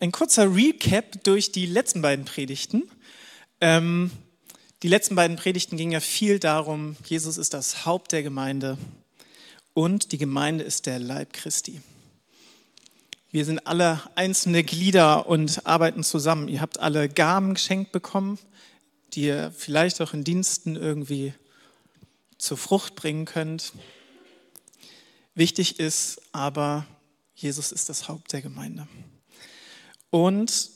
Ein kurzer Recap durch die letzten beiden Predigten. Ähm, die letzten beiden Predigten gingen ja viel darum, Jesus ist das Haupt der Gemeinde und die Gemeinde ist der Leib Christi. Wir sind alle einzelne Glieder und arbeiten zusammen. Ihr habt alle Gaben geschenkt bekommen, die ihr vielleicht auch in Diensten irgendwie zur Frucht bringen könnt. Wichtig ist aber, Jesus ist das Haupt der Gemeinde. Und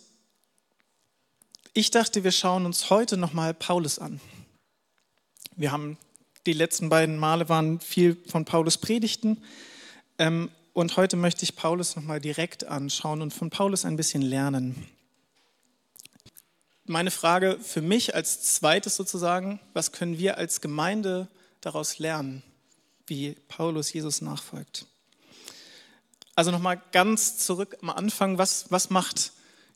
ich dachte, wir schauen uns heute nochmal Paulus an. Wir haben die letzten beiden Male waren viel von Paulus Predigten. Ähm, und heute möchte ich Paulus nochmal direkt anschauen und von Paulus ein bisschen lernen. Meine Frage für mich als zweites sozusagen, was können wir als Gemeinde daraus lernen, wie Paulus Jesus nachfolgt? Also nochmal ganz zurück am Anfang, was, was macht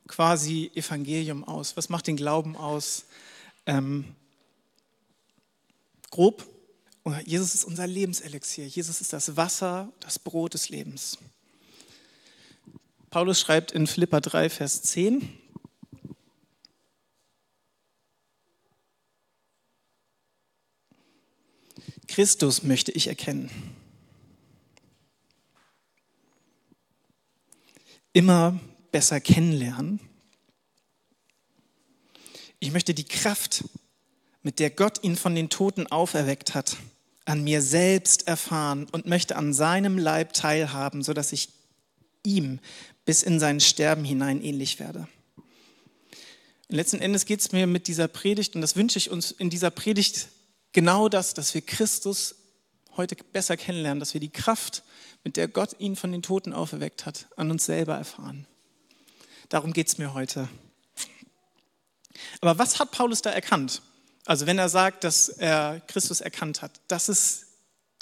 quasi Evangelium aus? Was macht den Glauben aus? Ähm, grob, Jesus ist unser Lebenselixier. Jesus ist das Wasser, das Brot des Lebens. Paulus schreibt in Philippa 3, Vers 10, Christus möchte ich erkennen. Immer besser kennenlernen. Ich möchte die Kraft, mit der Gott ihn von den Toten auferweckt hat, an mir selbst erfahren und möchte an seinem Leib teilhaben, sodass ich ihm bis in sein Sterben hinein ähnlich werde. Und letzten Endes geht es mir mit dieser Predigt, und das wünsche ich uns in dieser Predigt genau das, dass wir Christus heute besser kennenlernen, dass wir die Kraft mit der Gott ihn von den Toten auferweckt hat, an uns selber erfahren. Darum geht es mir heute. Aber was hat Paulus da erkannt? Also wenn er sagt, dass er Christus erkannt hat, das ist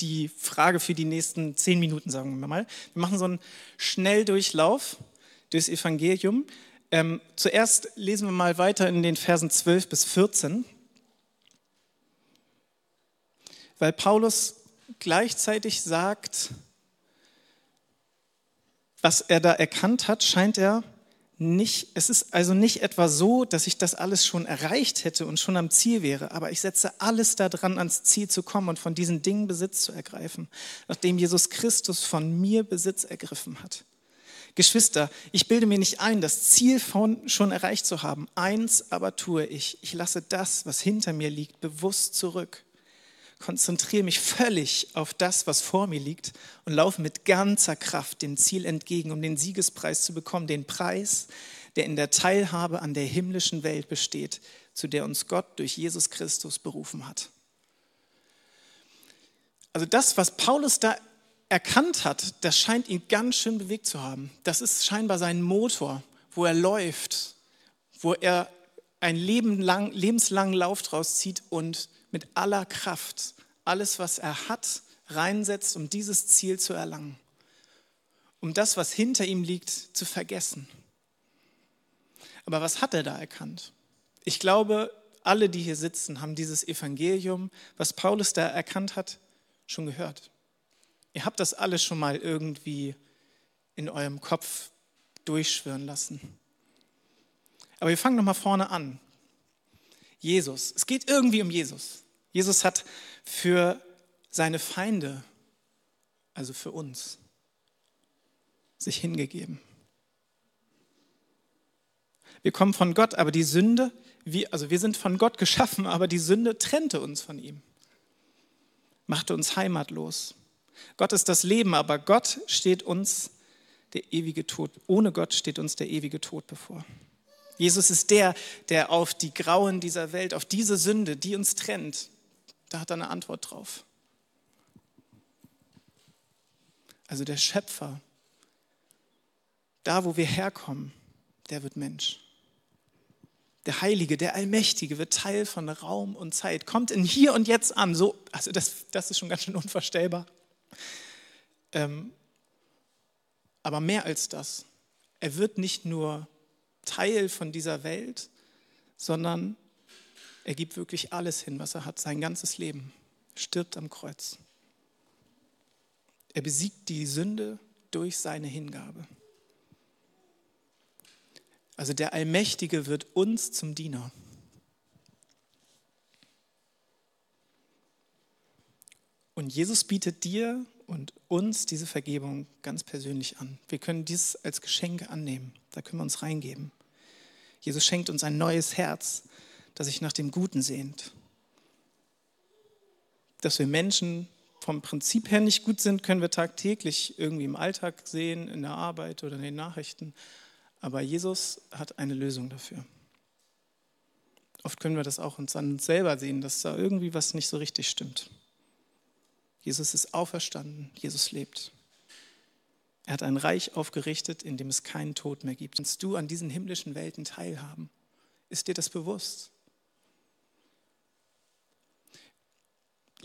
die Frage für die nächsten zehn Minuten, sagen wir mal. Wir machen so einen Schnelldurchlauf durchs Evangelium. Ähm, zuerst lesen wir mal weiter in den Versen 12 bis 14, weil Paulus gleichzeitig sagt, was er da erkannt hat, scheint er nicht, es ist also nicht etwa so, dass ich das alles schon erreicht hätte und schon am Ziel wäre, aber ich setze alles daran, ans Ziel zu kommen und von diesen Dingen Besitz zu ergreifen, nachdem Jesus Christus von mir Besitz ergriffen hat. Geschwister, ich bilde mir nicht ein, das Ziel von schon erreicht zu haben. Eins aber tue ich. Ich lasse das, was hinter mir liegt, bewusst zurück konzentriere mich völlig auf das, was vor mir liegt und laufe mit ganzer Kraft dem Ziel entgegen, um den Siegespreis zu bekommen, den Preis, der in der Teilhabe an der himmlischen Welt besteht, zu der uns Gott durch Jesus Christus berufen hat. Also das, was Paulus da erkannt hat, das scheint ihn ganz schön bewegt zu haben. Das ist scheinbar sein Motor, wo er läuft, wo er einen Leben lebenslangen Lauf draus zieht und mit aller Kraft alles, was er hat, reinsetzt, um dieses Ziel zu erlangen, um das, was hinter ihm liegt, zu vergessen. Aber was hat er da erkannt? Ich glaube, alle, die hier sitzen, haben dieses Evangelium, was Paulus da erkannt hat, schon gehört. Ihr habt das alles schon mal irgendwie in eurem Kopf durchschwören lassen. Aber wir fangen nochmal vorne an. Jesus. Es geht irgendwie um Jesus. Jesus hat für seine Feinde, also für uns, sich hingegeben. Wir kommen von Gott, aber die Sünde, wir, also wir sind von Gott geschaffen, aber die Sünde trennte uns von ihm, machte uns heimatlos. Gott ist das Leben, aber Gott steht uns der ewige Tod. Ohne Gott steht uns der ewige Tod bevor. Jesus ist der, der auf die Grauen dieser Welt, auf diese Sünde, die uns trennt, da hat er eine Antwort drauf. Also der Schöpfer, da wo wir herkommen, der wird Mensch. Der Heilige, der Allmächtige wird Teil von Raum und Zeit, kommt in hier und jetzt an. So, also das, das ist schon ganz schön unvorstellbar. Ähm, aber mehr als das. Er wird nicht nur Teil von dieser Welt, sondern er gibt wirklich alles hin, was er hat, sein ganzes Leben, stirbt am Kreuz. Er besiegt die Sünde durch seine Hingabe. Also der Allmächtige wird uns zum Diener. Und Jesus bietet dir und uns diese Vergebung ganz persönlich an. Wir können dies als Geschenk annehmen. Da können wir uns reingeben. Jesus schenkt uns ein neues Herz, das sich nach dem Guten sehnt. Dass wir Menschen vom Prinzip her nicht gut sind, können wir tagtäglich irgendwie im Alltag sehen, in der Arbeit oder in den Nachrichten. Aber Jesus hat eine Lösung dafür. Oft können wir das auch uns an uns selber sehen, dass da irgendwie was nicht so richtig stimmt. Jesus ist auferstanden, Jesus lebt. Er hat ein Reich aufgerichtet, in dem es keinen Tod mehr gibt. Kannst du an diesen himmlischen Welten teilhaben? Ist dir das bewusst?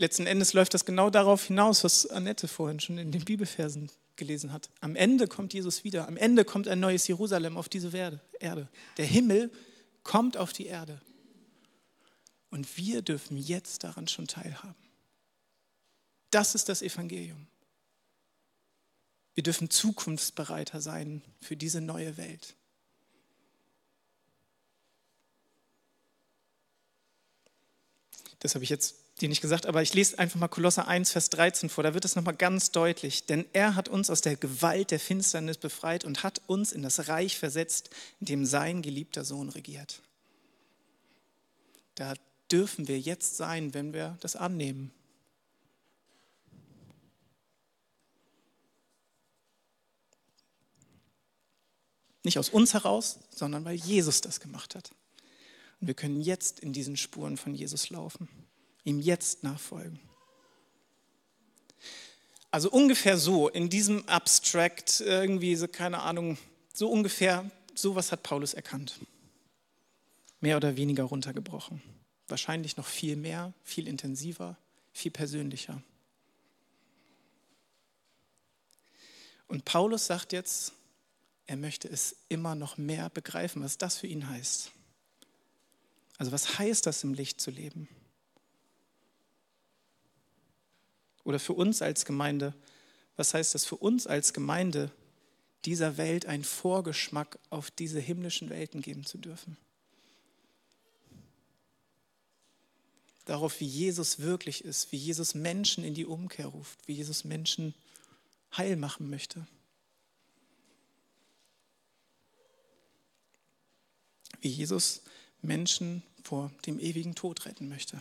Letzten Endes läuft das genau darauf hinaus, was Annette vorhin schon in den Bibelversen gelesen hat. Am Ende kommt Jesus wieder. Am Ende kommt ein neues Jerusalem auf diese Erde. Der Himmel kommt auf die Erde. Und wir dürfen jetzt daran schon teilhaben. Das ist das Evangelium. Wir dürfen zukunftsbereiter sein für diese neue Welt. Das habe ich jetzt dir nicht gesagt, aber ich lese einfach mal Kolosser 1, Vers 13 vor. Da wird es nochmal ganz deutlich. Denn er hat uns aus der Gewalt der Finsternis befreit und hat uns in das Reich versetzt, in dem sein geliebter Sohn regiert. Da dürfen wir jetzt sein, wenn wir das annehmen. Nicht aus uns heraus, sondern weil Jesus das gemacht hat. Und wir können jetzt in diesen Spuren von Jesus laufen, ihm jetzt nachfolgen. Also ungefähr so, in diesem Abstract, irgendwie so, keine Ahnung, so ungefähr, sowas hat Paulus erkannt. Mehr oder weniger runtergebrochen. Wahrscheinlich noch viel mehr, viel intensiver, viel persönlicher. Und Paulus sagt jetzt, er möchte es immer noch mehr begreifen, was das für ihn heißt. Also was heißt das, im Licht zu leben? Oder für uns als Gemeinde, was heißt das für uns als Gemeinde, dieser Welt einen Vorgeschmack auf diese himmlischen Welten geben zu dürfen? Darauf, wie Jesus wirklich ist, wie Jesus Menschen in die Umkehr ruft, wie Jesus Menschen heil machen möchte. wie Jesus Menschen vor dem ewigen Tod retten möchte.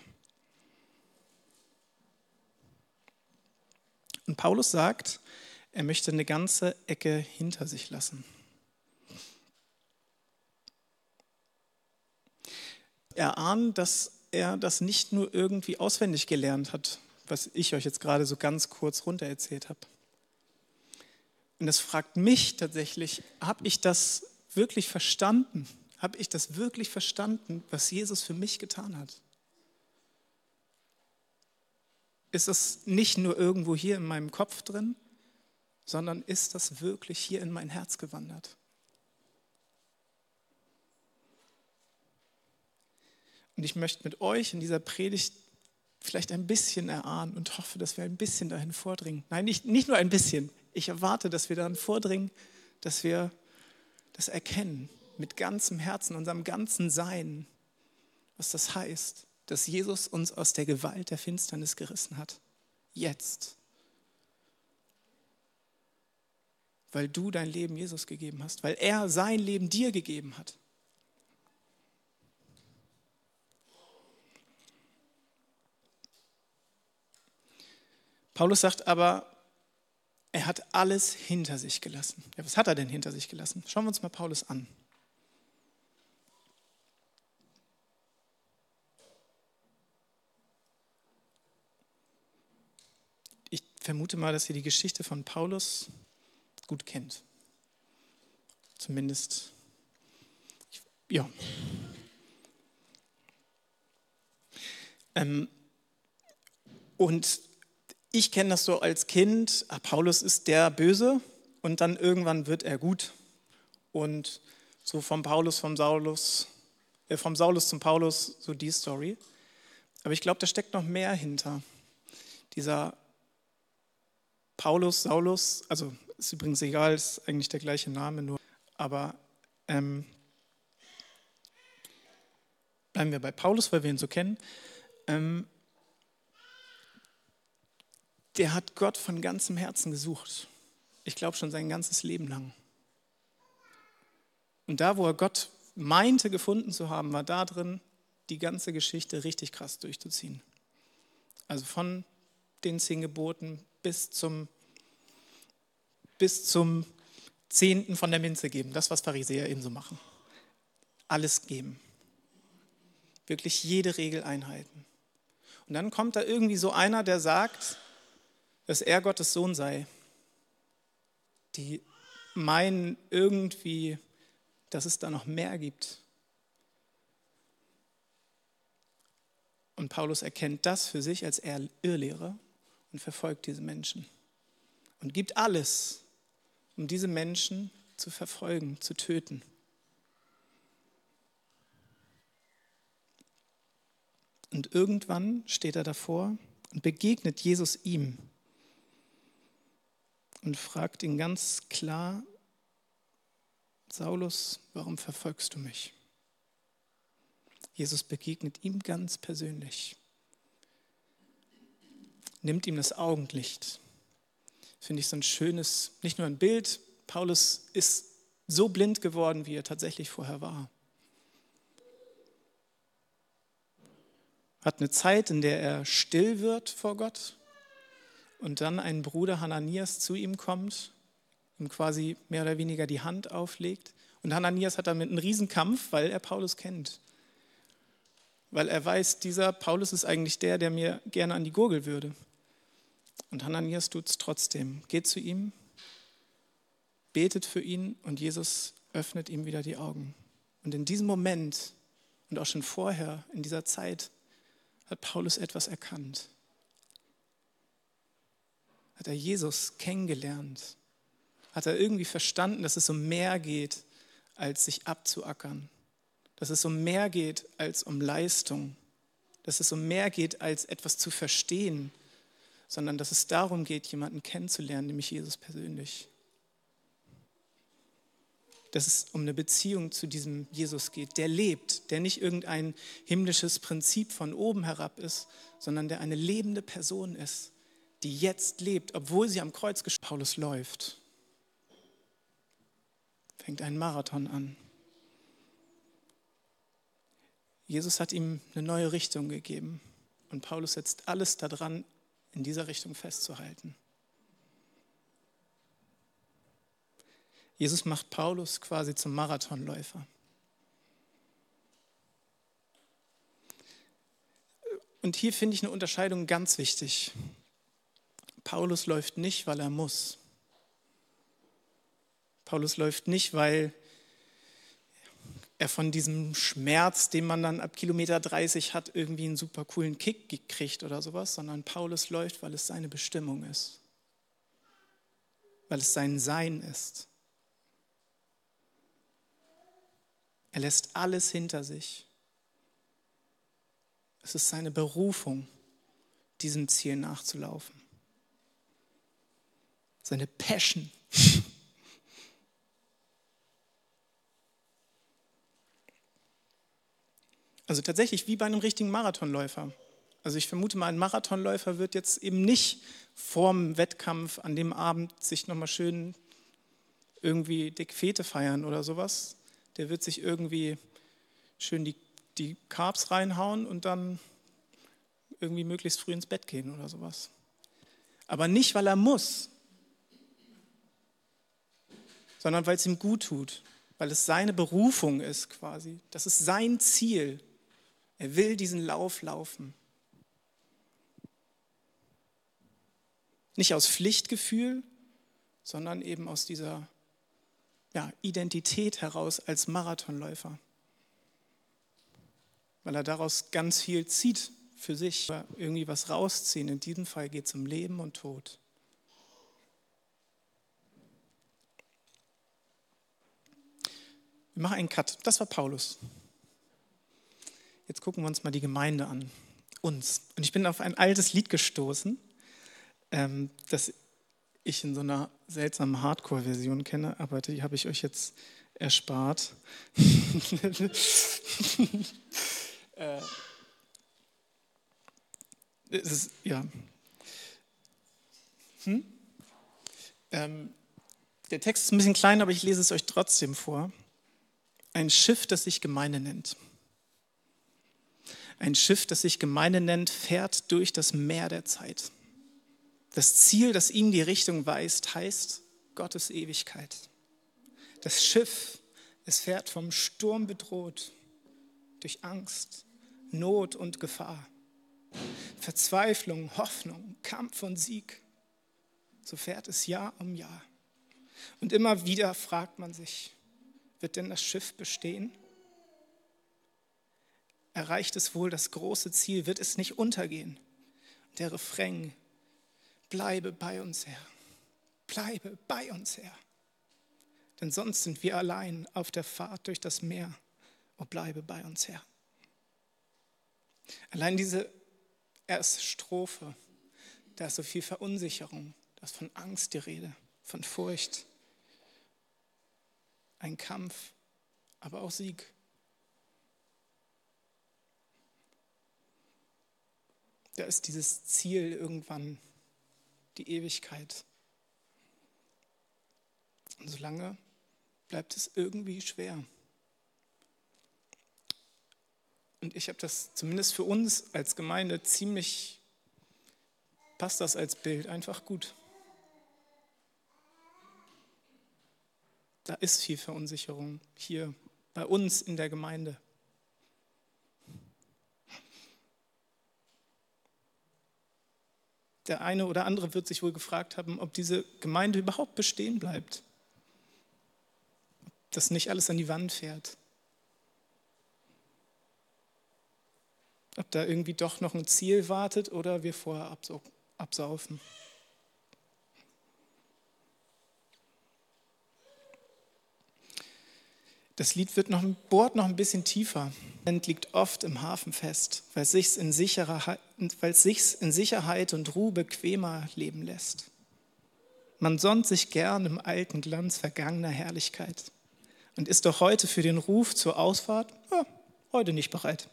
Und Paulus sagt, er möchte eine ganze Ecke hinter sich lassen. Er ahnt, dass er das nicht nur irgendwie auswendig gelernt hat, was ich euch jetzt gerade so ganz kurz runter erzählt habe. Und es fragt mich tatsächlich, habe ich das wirklich verstanden? habe ich das wirklich verstanden, was Jesus für mich getan hat? Ist das nicht nur irgendwo hier in meinem Kopf drin, sondern ist das wirklich hier in mein Herz gewandert? Und ich möchte mit euch in dieser Predigt vielleicht ein bisschen erahnen und hoffe, dass wir ein bisschen dahin vordringen. Nein, nicht, nicht nur ein bisschen. Ich erwarte, dass wir dahin vordringen, dass wir das erkennen, mit ganzem Herzen, unserem ganzen Sein, was das heißt, dass Jesus uns aus der Gewalt der Finsternis gerissen hat. Jetzt. Weil du dein Leben Jesus gegeben hast, weil er sein Leben dir gegeben hat. Paulus sagt aber, er hat alles hinter sich gelassen. Ja, was hat er denn hinter sich gelassen? Schauen wir uns mal Paulus an. Vermute mal, dass ihr die Geschichte von Paulus gut kennt. Zumindest, ja. Ähm, und ich kenne das so als Kind, ah, Paulus ist der Böse und dann irgendwann wird er gut. Und so vom Paulus, vom Saulus, äh, vom Saulus zum Paulus, so die Story. Aber ich glaube, da steckt noch mehr hinter. Dieser Paulus, Saulus, also ist übrigens egal, ist eigentlich der gleiche Name nur, aber ähm, bleiben wir bei Paulus, weil wir ihn so kennen. Ähm, der hat Gott von ganzem Herzen gesucht. Ich glaube schon sein ganzes Leben lang. Und da, wo er Gott meinte gefunden zu haben, war da drin, die ganze Geschichte richtig krass durchzuziehen. Also von den zehn Geboten bis zum, bis zum Zehnten von der Minze geben. Das, was Pharisäer eben so machen. Alles geben. Wirklich jede Regel einhalten. Und dann kommt da irgendwie so einer, der sagt, dass er Gottes Sohn sei. Die meinen irgendwie, dass es da noch mehr gibt. Und Paulus erkennt das für sich als Irrlehrer und verfolgt diese Menschen und gibt alles, um diese Menschen zu verfolgen, zu töten. Und irgendwann steht er davor und begegnet Jesus ihm und fragt ihn ganz klar, Saulus, warum verfolgst du mich? Jesus begegnet ihm ganz persönlich, nimmt ihm das Augenlicht. Finde ich so ein schönes, nicht nur ein Bild, Paulus ist so blind geworden, wie er tatsächlich vorher war. Hat eine Zeit, in der er still wird vor Gott und dann ein Bruder Hananias zu ihm kommt, ihm quasi mehr oder weniger die Hand auflegt. Und Hananias hat damit einen Riesenkampf, weil er Paulus kennt. Weil er weiß, dieser Paulus ist eigentlich der, der mir gerne an die Gurgel würde. Und Hananias tut es trotzdem. Geht zu ihm, betet für ihn und Jesus öffnet ihm wieder die Augen. Und in diesem Moment und auch schon vorher, in dieser Zeit, hat Paulus etwas erkannt. Hat er Jesus kennengelernt, hat er irgendwie verstanden, dass es um mehr geht, als sich abzuackern, dass es um mehr geht als um Leistung, dass es um mehr geht als etwas zu verstehen, sondern dass es darum geht, jemanden kennenzulernen, nämlich Jesus persönlich. Dass es um eine Beziehung zu diesem Jesus geht, der lebt, der nicht irgendein himmlisches Prinzip von oben herab ist, sondern der eine lebende Person ist, die jetzt lebt, obwohl sie am Kreuz Paulus läuft. Fängt einen Marathon an. Jesus hat ihm eine neue Richtung gegeben und Paulus setzt alles daran, in dieser Richtung festzuhalten. Jesus macht Paulus quasi zum Marathonläufer. Und hier finde ich eine Unterscheidung ganz wichtig. Paulus läuft nicht, weil er muss. Paulus läuft nicht, weil er von diesem Schmerz, den man dann ab Kilometer 30 hat, irgendwie einen super coolen Kick gekriegt oder sowas, sondern Paulus läuft, weil es seine Bestimmung ist, weil es sein Sein ist. Er lässt alles hinter sich. Es ist seine Berufung, diesem Ziel nachzulaufen seine Passion. Also tatsächlich wie bei einem richtigen Marathonläufer. Also ich vermute mal, ein Marathonläufer wird jetzt eben nicht vorm Wettkampf an dem Abend sich nochmal schön irgendwie dick Fete feiern oder sowas. Der wird sich irgendwie schön die, die Carbs reinhauen und dann irgendwie möglichst früh ins Bett gehen oder sowas. Aber nicht, weil er muss, sondern weil es ihm gut tut, weil es seine Berufung ist quasi. Das ist sein Ziel. Er will diesen Lauf laufen. Nicht aus Pflichtgefühl, sondern eben aus dieser ja, Identität heraus als Marathonläufer. Weil er daraus ganz viel zieht für sich, irgendwie was rausziehen. In diesem Fall geht es um Leben und Tod. Wir machen einen Cut. Das war Paulus. Jetzt gucken wir uns mal die Gemeinde an. Uns. Und ich bin auf ein altes Lied gestoßen, ähm, das ich in so einer seltsamen Hardcore-Version kenne, aber die habe ich euch jetzt erspart. Äh, es ist, ja. Hm? Ähm, der Text ist ein bisschen klein, aber ich lese es euch trotzdem vor. Ein Schiff, das sich Gemeinde nennt. Ein Schiff, das sich Gemeinde nennt, fährt durch das Meer der Zeit. Das Ziel, das ihm die Richtung weist, heißt Gottes Ewigkeit. Das Schiff, es fährt vom Sturm bedroht, durch Angst, Not und Gefahr. Verzweiflung, Hoffnung, Kampf und Sieg. So fährt es Jahr um Jahr. Und immer wieder fragt man sich, wird denn das Schiff bestehen? Erreicht es wohl das große Ziel? Wird es nicht untergehen? Der Refrain, bleibe bei uns Herr, bleibe bei uns Herr. Denn sonst sind wir allein auf der Fahrt durch das Meer. Oh, bleibe bei uns Herr. Allein diese erste Strophe, da ist so viel Verunsicherung, da ist von Angst die Rede, von Furcht. Ein Kampf, aber auch Sieg. Da ist dieses Ziel irgendwann, die Ewigkeit. Und solange bleibt es irgendwie schwer. Und ich habe das zumindest für uns als Gemeinde ziemlich, passt das als Bild einfach gut. Da ist viel Verunsicherung hier bei uns in der Gemeinde. Der eine oder andere wird sich wohl gefragt haben, ob diese Gemeinde überhaupt bestehen bleibt. Ob das nicht alles an die Wand fährt. ob da irgendwie doch noch ein Ziel wartet oder wir vorher absaufen. Das Lied wird noch, bohrt noch ein bisschen tiefer. Es liegt oft im Hafen fest, weil es sich in, weil es sich in Sicherheit und Ruhe bequemer leben lässt. Man sonnt sich gern im alten Glanz vergangener Herrlichkeit und ist doch heute für den Ruf zur Ausfahrt ja, heute nicht bereit.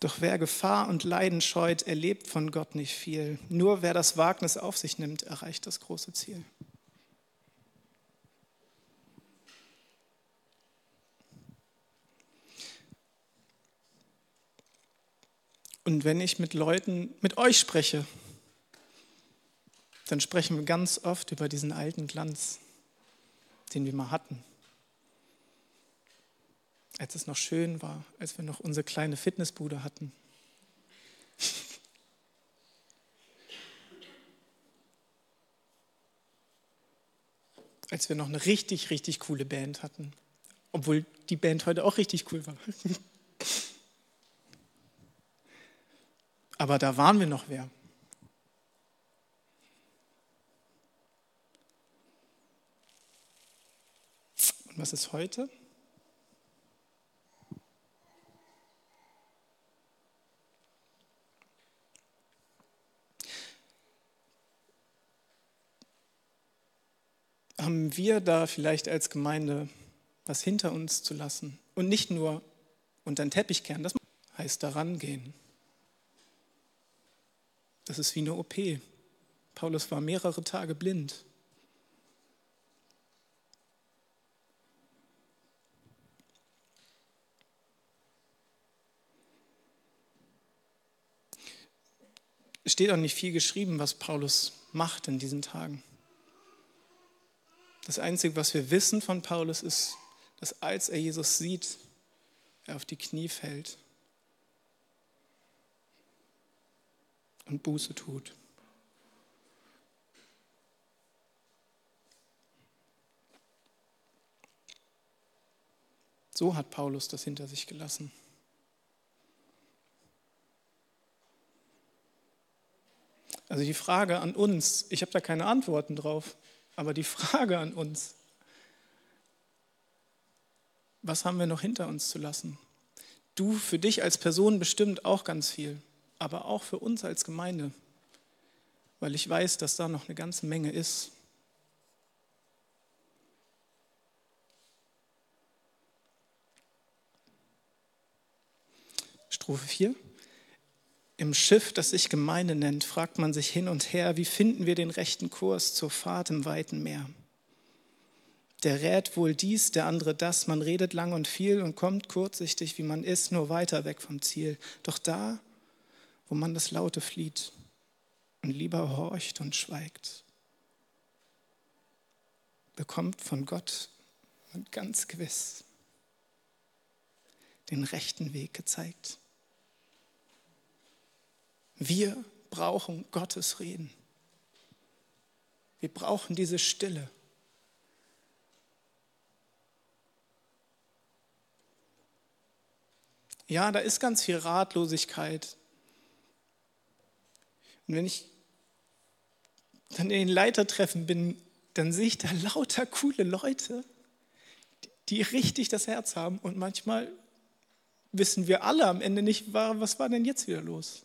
Doch wer Gefahr und Leiden scheut, erlebt von Gott nicht viel. Nur wer das Wagnis auf sich nimmt, erreicht das große Ziel. Und wenn ich mit Leuten, mit euch spreche, dann sprechen wir ganz oft über diesen alten Glanz, den wir mal hatten als es noch schön war, als wir noch unsere kleine Fitnessbude hatten. als wir noch eine richtig, richtig coole Band hatten. Obwohl die Band heute auch richtig cool war. Aber da waren wir noch wer. Und was ist heute? haben wir da vielleicht als Gemeinde was hinter uns zu lassen und nicht nur unter den Teppich kehren. Das heißt daran gehen. Das ist wie eine OP. Paulus war mehrere Tage blind. Es steht auch nicht viel geschrieben, was Paulus macht in diesen Tagen. Das Einzige, was wir wissen von Paulus, ist, dass als er Jesus sieht, er auf die Knie fällt und Buße tut. So hat Paulus das hinter sich gelassen. Also die Frage an uns, ich habe da keine Antworten drauf. Aber die Frage an uns, was haben wir noch hinter uns zu lassen? Du für dich als Person bestimmt auch ganz viel, aber auch für uns als Gemeinde, weil ich weiß, dass da noch eine ganze Menge ist. Strophe 4. Im Schiff, das sich Gemeinde nennt, fragt man sich hin und her, wie finden wir den rechten Kurs zur Fahrt im weiten Meer? Der rät wohl dies, der andere das, man redet lang und viel und kommt kurzsichtig, wie man ist, nur weiter weg vom Ziel. Doch da, wo man das Laute flieht und lieber horcht und schweigt, bekommt von Gott und ganz gewiss den rechten Weg gezeigt. Wir brauchen Gottes Reden. Wir brauchen diese Stille. Ja, da ist ganz viel Ratlosigkeit. Und wenn ich dann in den Leitertreffen bin, dann sehe ich da lauter coole Leute, die richtig das Herz haben. Und manchmal wissen wir alle am Ende nicht, was war denn jetzt wieder los.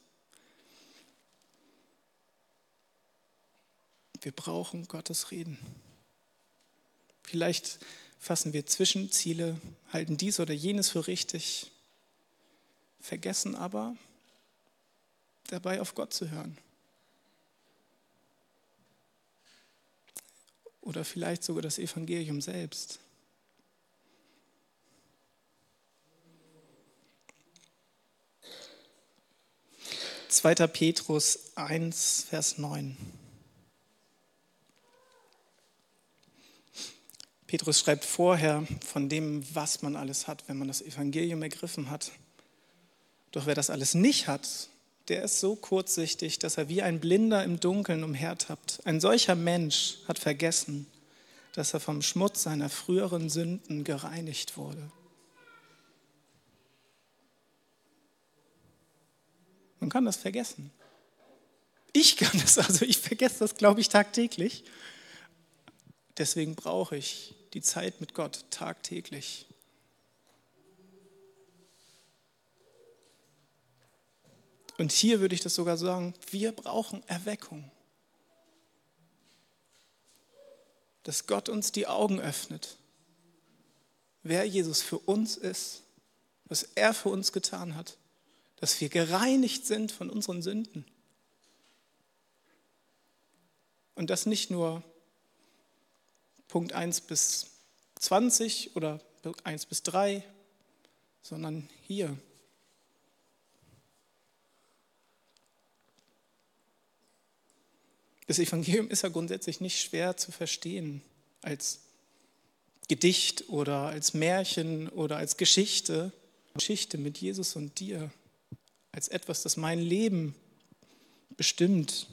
Wir brauchen Gottes Reden. Vielleicht fassen wir Zwischenziele, halten dies oder jenes für richtig, vergessen aber dabei auf Gott zu hören. Oder vielleicht sogar das Evangelium selbst. 2. Petrus 1, Vers 9. Petrus schreibt vorher von dem, was man alles hat, wenn man das Evangelium ergriffen hat. Doch wer das alles nicht hat, der ist so kurzsichtig, dass er wie ein Blinder im Dunkeln umhertappt. Ein solcher Mensch hat vergessen, dass er vom Schmutz seiner früheren Sünden gereinigt wurde. Man kann das vergessen. Ich kann das, also ich vergesse das, glaube ich, tagtäglich. Deswegen brauche ich die Zeit mit Gott tagtäglich. Und hier würde ich das sogar sagen, wir brauchen Erweckung. Dass Gott uns die Augen öffnet, wer Jesus für uns ist, was er für uns getan hat dass wir gereinigt sind von unseren Sünden. Und das nicht nur Punkt 1 bis 20 oder 1 bis 3, sondern hier. Das Evangelium ist ja grundsätzlich nicht schwer zu verstehen als Gedicht oder als Märchen oder als Geschichte. Geschichte mit Jesus und dir als etwas, das mein Leben bestimmt.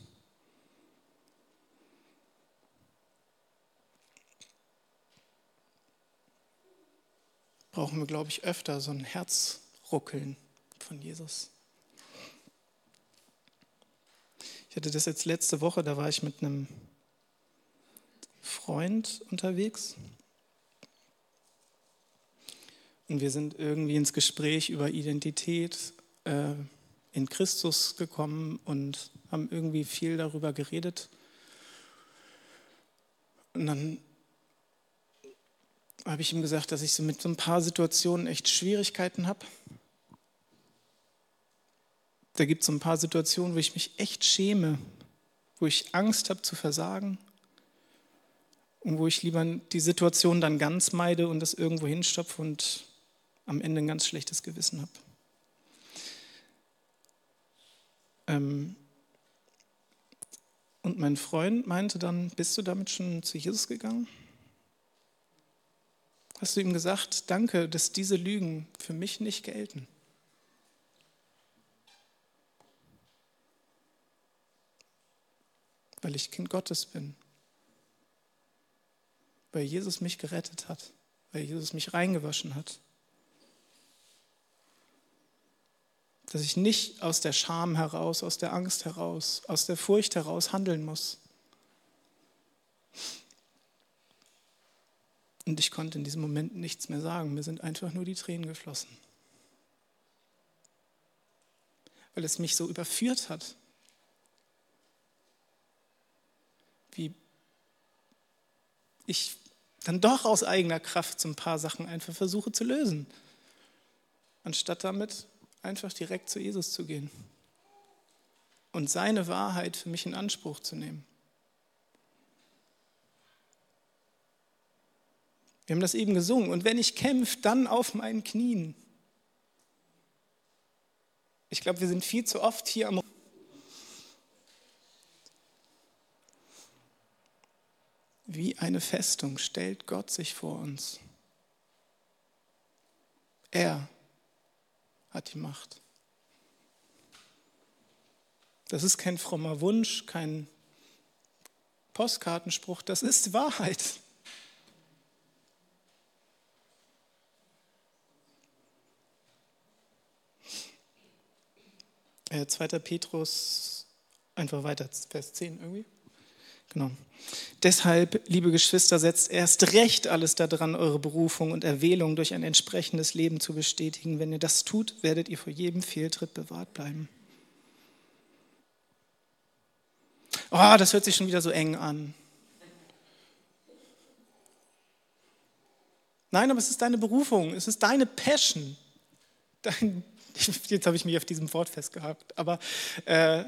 Brauchen wir, glaube ich, öfter so ein Herzruckeln von Jesus. Ich hatte das jetzt letzte Woche, da war ich mit einem Freund unterwegs. Und wir sind irgendwie ins Gespräch über Identität äh, in Christus gekommen und haben irgendwie viel darüber geredet. Und dann habe ich ihm gesagt, dass ich so mit so ein paar Situationen echt Schwierigkeiten habe. Da gibt es so ein paar Situationen, wo ich mich echt schäme, wo ich Angst habe zu versagen und wo ich lieber die Situation dann ganz meide und das irgendwo hinstopfe und am Ende ein ganz schlechtes Gewissen habe. Ähm, und mein Freund meinte dann, bist du damit schon zu Jesus gegangen? Hast du ihm gesagt, danke, dass diese Lügen für mich nicht gelten? Weil ich Kind Gottes bin. Weil Jesus mich gerettet hat. Weil Jesus mich reingewaschen hat. dass ich nicht aus der Scham heraus, aus der Angst heraus, aus der Furcht heraus handeln muss. Und ich konnte in diesem Moment nichts mehr sagen. Mir sind einfach nur die Tränen geflossen. Weil es mich so überführt hat. Wie ich dann doch aus eigener Kraft so ein paar Sachen einfach versuche zu lösen. Anstatt damit einfach direkt zu Jesus zu gehen und seine Wahrheit für mich in Anspruch zu nehmen. Wir haben das eben gesungen. Und wenn ich kämpfe, dann auf meinen Knien. Ich glaube, wir sind viel zu oft hier am. Wie eine Festung stellt Gott sich vor uns. Er hat die Macht. Das ist kein frommer Wunsch, kein Postkartenspruch, das ist Wahrheit. 2. Äh, Petrus, einfach weiter, Vers 10 irgendwie. Genau. Deshalb, liebe Geschwister, setzt erst recht alles daran, eure Berufung und Erwählung durch ein entsprechendes Leben zu bestätigen. Wenn ihr das tut, werdet ihr vor jedem Fehltritt bewahrt bleiben. Oh, das hört sich schon wieder so eng an. Nein, aber es ist deine Berufung, es ist deine Passion, dein Jetzt habe ich mich auf diesem Wort festgehabt. Aber äh,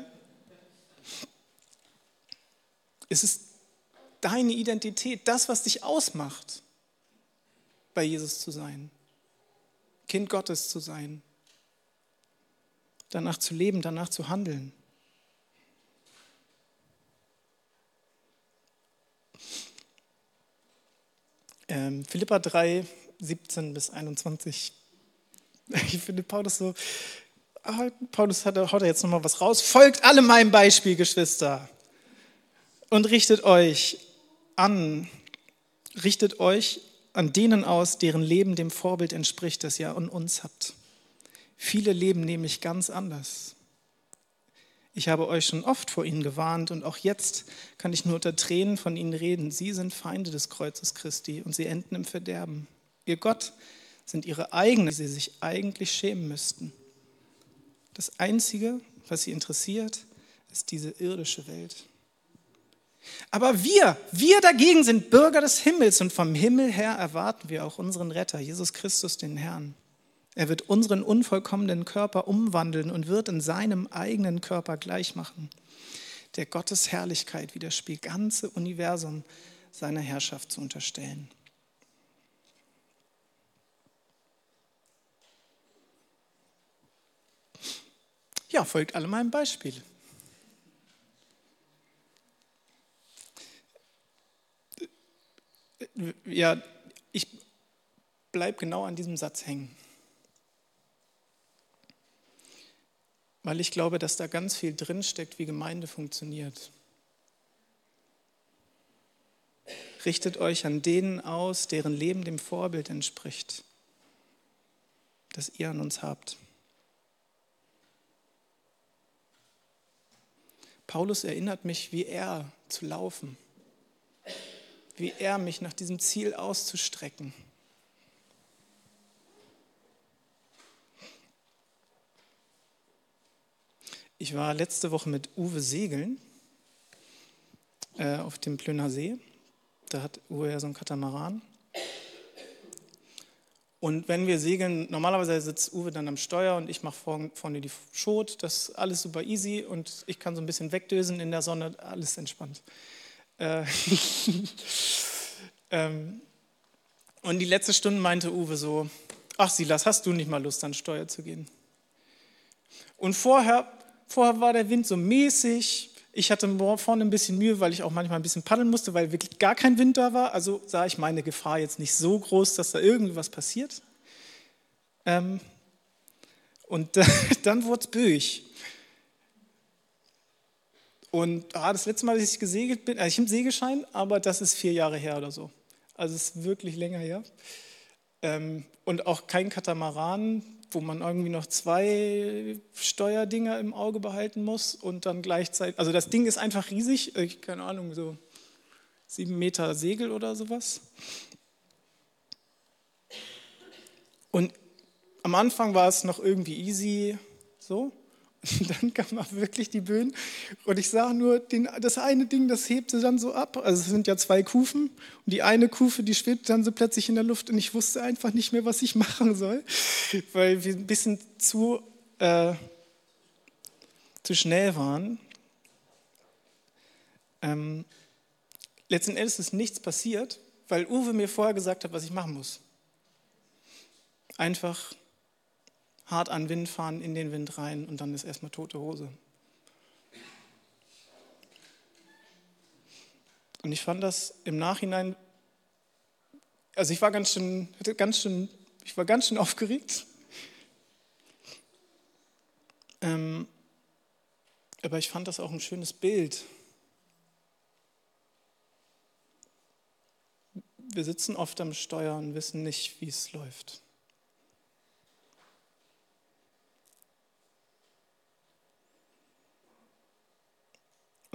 es ist deine Identität, das, was dich ausmacht, bei Jesus zu sein, Kind Gottes zu sein, danach zu leben, danach zu handeln. Ähm, Philippa 3, 17 bis 21 Ich finde Paulus so, ah, Paulus hat, haut er jetzt nochmal was raus. Folgt alle meinem Beispiel, Geschwister. Und richtet euch an, richtet euch an denen aus, deren Leben dem Vorbild entspricht, das ihr an uns habt. Viele leben nämlich ganz anders. Ich habe euch schon oft vor ihnen gewarnt und auch jetzt kann ich nur unter Tränen von ihnen reden. Sie sind Feinde des Kreuzes Christi und sie enden im Verderben. Ihr Gott sind ihre eigenen, die sie sich eigentlich schämen müssten. Das Einzige, was sie interessiert, ist diese irdische Welt. Aber wir, wir dagegen sind Bürger des Himmels und vom Himmel her erwarten wir auch unseren Retter, Jesus Christus, den Herrn. Er wird unseren unvollkommenen Körper umwandeln und wird in seinem eigenen Körper gleichmachen, der Gottes Herrlichkeit widerspiegelt, ganze Universum seiner Herrschaft zu unterstellen. Ja, folgt alle meinem Beispiel. Ja, ich bleibe genau an diesem Satz hängen. Weil ich glaube, dass da ganz viel drinsteckt, wie Gemeinde funktioniert. Richtet euch an denen aus, deren Leben dem Vorbild entspricht, das ihr an uns habt. Paulus erinnert mich, wie er zu laufen, wie er mich nach diesem Ziel auszustrecken. Ich war letzte Woche mit Uwe segeln äh, auf dem Plöner See. Da hat Uwe ja so einen Katamaran. Und wenn wir segeln, normalerweise sitzt Uwe dann am Steuer und ich mache vorne die Schot, das ist alles super easy und ich kann so ein bisschen wegdösen in der Sonne, alles entspannt. Äh, ähm, und die letzte Stunde meinte Uwe so, ach Silas, hast du nicht mal Lust, an Steuer zu gehen? Und vorher, vorher war der Wind so mäßig, ich hatte vorne ein bisschen Mühe, weil ich auch manchmal ein bisschen paddeln musste, weil wirklich gar kein Wind da war. Also sah ich meine Gefahr jetzt nicht so groß, dass da irgendwas passiert. Ähm, und dann wurde es böig. Und ah, das letzte Mal, dass ich gesegelt bin, also ich habe Segelschein, aber das ist vier Jahre her oder so. Also es ist wirklich länger her. Ähm, und auch kein Katamaran, wo man irgendwie noch zwei Steuerdinger im Auge behalten muss und dann gleichzeitig, also das Ding ist einfach riesig, ich, keine Ahnung, so sieben Meter Segel oder sowas. Und am Anfang war es noch irgendwie easy, so. Dann kam auch wirklich die Böen und ich sah nur, den, das eine Ding, das hebte dann so ab. Also es sind ja zwei Kufen und die eine Kufe, die schwebt dann so plötzlich in der Luft und ich wusste einfach nicht mehr, was ich machen soll, weil wir ein bisschen zu äh, zu schnell waren. Ähm, letzten Endes ist nichts passiert, weil Uwe mir vorher gesagt hat, was ich machen muss. Einfach hart an Wind fahren, in den Wind rein und dann ist erstmal tote Hose. Und ich fand das im Nachhinein, also ich war ganz schön, ganz schön, ich war ganz schön aufgeregt. Ähm, aber ich fand das auch ein schönes Bild. Wir sitzen oft am Steuer und wissen nicht, wie es läuft.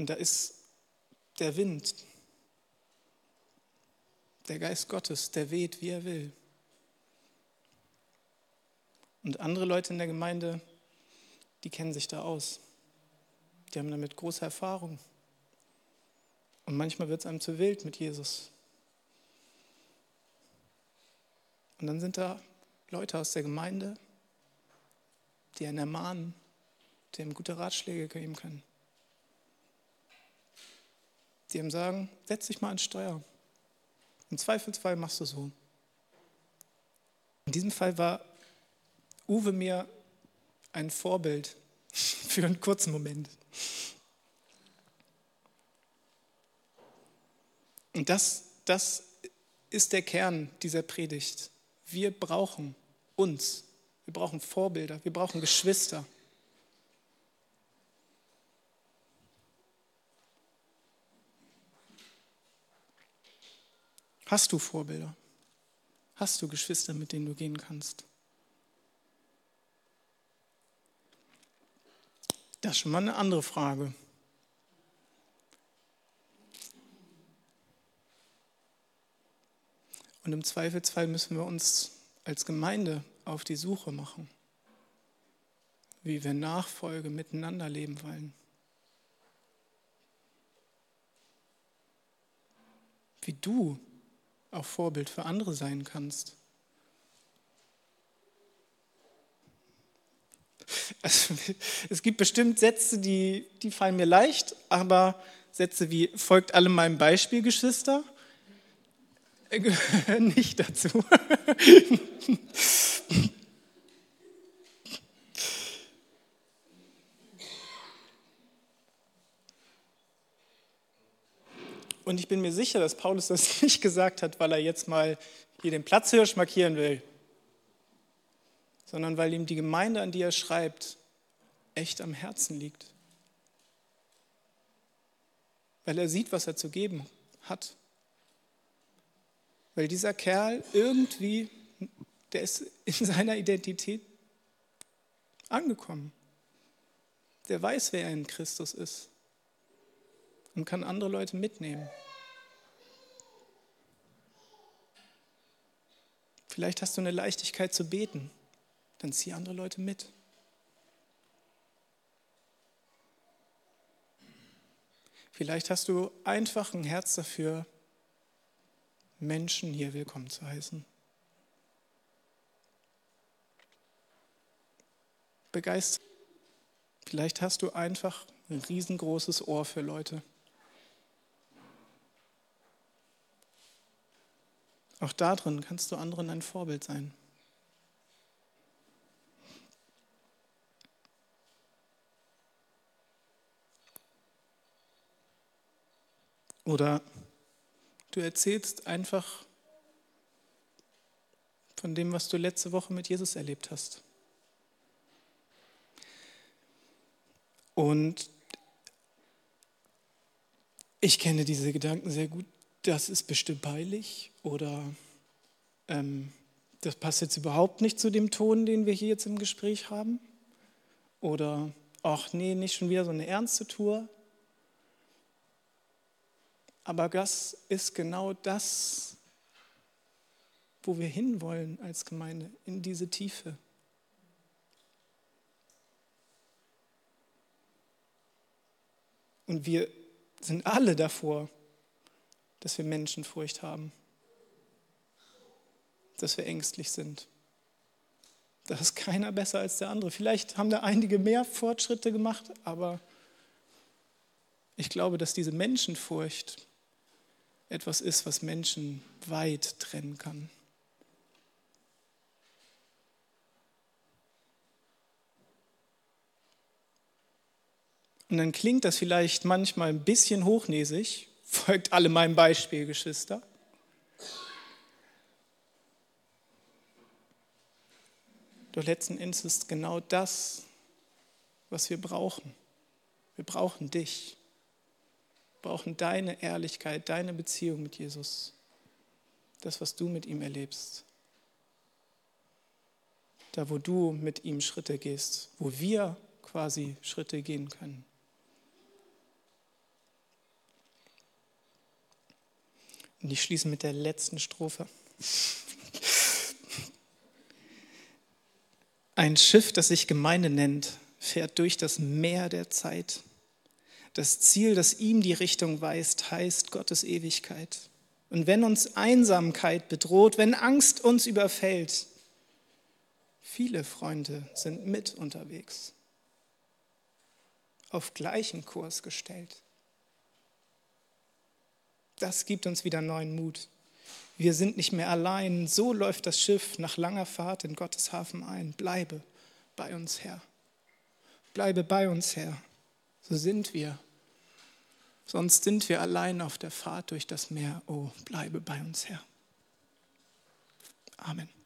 Und da ist der Wind, der Geist Gottes, der weht, wie er will. Und andere Leute in der Gemeinde, die kennen sich da aus. Die haben damit große Erfahrung. Und manchmal wird es einem zu wild mit Jesus. Und dann sind da Leute aus der Gemeinde, die einen ermahnen, die ihm gute Ratschläge geben können die ihm sagen, setz dich mal an Steuer. Im Zweifelsfall machst du so. In diesem Fall war Uwe mir ein Vorbild für einen kurzen Moment. Und das, das ist der Kern dieser Predigt. Wir brauchen uns. Wir brauchen Vorbilder. Wir brauchen Geschwister. Hast du Vorbilder? Hast du Geschwister, mit denen du gehen kannst? Das ist schon mal eine andere Frage. Und im Zweifelsfall müssen wir uns als Gemeinde auf die Suche machen, wie wir Nachfolge miteinander leben wollen. Wie du auch Vorbild für andere sein kannst. Also, es gibt bestimmt Sätze, die, die fallen mir leicht, aber Sätze wie folgt allem meinem Beispiel, Geschwister, gehören nicht dazu. Und ich bin mir sicher, dass Paulus das nicht gesagt hat, weil er jetzt mal hier den Platzhirsch markieren will, sondern weil ihm die Gemeinde, an die er schreibt, echt am Herzen liegt. Weil er sieht, was er zu geben hat. Weil dieser Kerl irgendwie, der ist in seiner Identität angekommen. Der weiß, wer er in Christus ist und kann andere Leute mitnehmen. Vielleicht hast du eine Leichtigkeit zu beten, dann zieh andere Leute mit. Vielleicht hast du einfach ein Herz dafür, Menschen hier willkommen zu heißen. Begeistert. Vielleicht hast du einfach ein riesengroßes Ohr für Leute. Auch darin kannst du anderen ein Vorbild sein. Oder du erzählst einfach von dem, was du letzte Woche mit Jesus erlebt hast. Und ich kenne diese Gedanken sehr gut das ist bestimmt peinlich oder ähm, das passt jetzt überhaupt nicht zu dem Ton, den wir hier jetzt im Gespräch haben. Oder, ach nee, nicht schon wieder so eine ernste Tour. Aber das ist genau das, wo wir hinwollen als Gemeinde, in diese Tiefe. Und wir sind alle davor dass wir Menschenfurcht haben, dass wir ängstlich sind, Da ist keiner besser als der andere. Vielleicht haben da einige mehr Fortschritte gemacht, aber ich glaube, dass diese Menschenfurcht etwas ist, was Menschen weit trennen kann. Und dann klingt das vielleicht manchmal ein bisschen hochnäsig, folgt alle meinem Beispiel, Geschwister. Doch letzten Endes ist genau das, was wir brauchen. Wir brauchen dich. Wir brauchen deine Ehrlichkeit, deine Beziehung mit Jesus. Das, was du mit ihm erlebst. Da, wo du mit ihm Schritte gehst, wo wir quasi Schritte gehen können. Und ich schließe mit der letzten Strophe. Ein Schiff, das sich Gemeinde nennt, fährt durch das Meer der Zeit. Das Ziel, das ihm die Richtung weist, heißt Gottes Ewigkeit. Und wenn uns Einsamkeit bedroht, wenn Angst uns überfällt, viele Freunde sind mit unterwegs, auf gleichen Kurs gestellt. Das gibt uns wieder neuen Mut. Wir sind nicht mehr allein. So läuft das Schiff nach langer Fahrt in Gottes Hafen ein. Bleibe bei uns, Herr. Bleibe bei uns, Herr. So sind wir. Sonst sind wir allein auf der Fahrt durch das Meer. Oh, bleibe bei uns, Herr. Amen.